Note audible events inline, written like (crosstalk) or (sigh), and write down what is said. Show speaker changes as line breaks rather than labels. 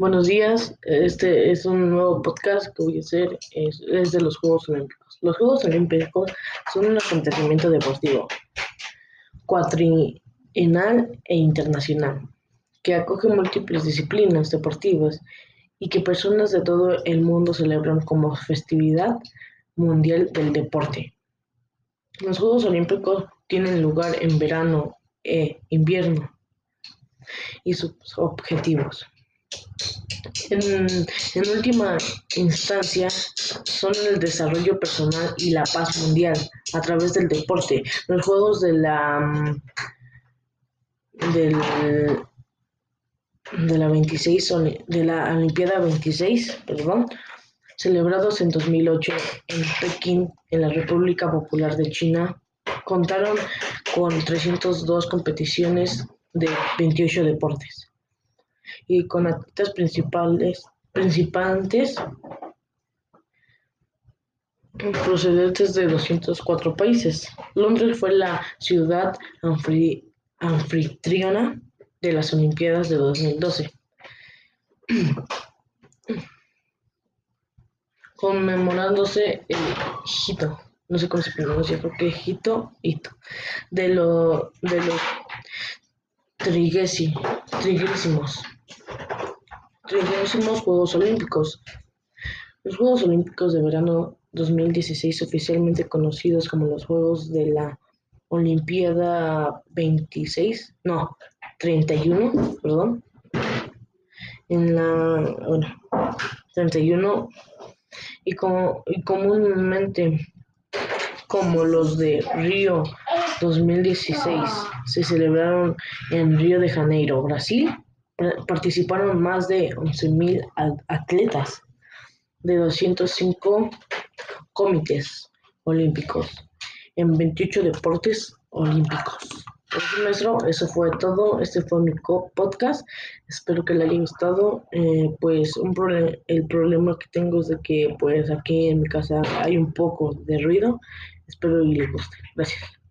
Buenos días, este es un nuevo podcast que voy a hacer, es, de los Juegos Olímpicos. Los Juegos Olímpicos son un acontecimiento deportivo, cuatrienal e internacional, que acoge múltiples disciplinas deportivas y que personas de todo el mundo celebran como festividad mundial del deporte. Los Juegos Olímpicos tienen lugar en verano e invierno y sus objetivos. En, última instancia, son el desarrollo personal y la paz mundial a través del deporte. Los Juegos de la del, de la 26 de la Olimpiada 26, perdón, celebrados en 2008 en Pekín, en la República Popular de China, contaron con 302 competiciones de 28 deportes y con atletas principales, principantes procedentes de 204 países. Londres fue la ciudad anfitriona de las Olimpiadas de 2012. (clears throat) conmemorándose el hito, no sé cómo se pronuncia, creo que hito, hito, de, lo, de los trigésimos Trigésimos Juegos Olímpicos. Los Juegos Olímpicos de Verano 2016, oficialmente conocidos como los Juegos de la Olimpiada 26, no, 31, perdón. En la, bueno, 31 y, como, y comúnmente como los de Río 2016 se celebraron en Río de Janeiro, Brasil, participaron más de 11.000 atletas de 205 comités olímpicos en 28 deportes olímpicos. maestro, eso fue todo. Este fue mi podcast. Espero que le haya gustado. Eh, pues un el problema que tengo es de que pues aquí en mi casa hay un poco de ruido. Espero que le guste. Gracias.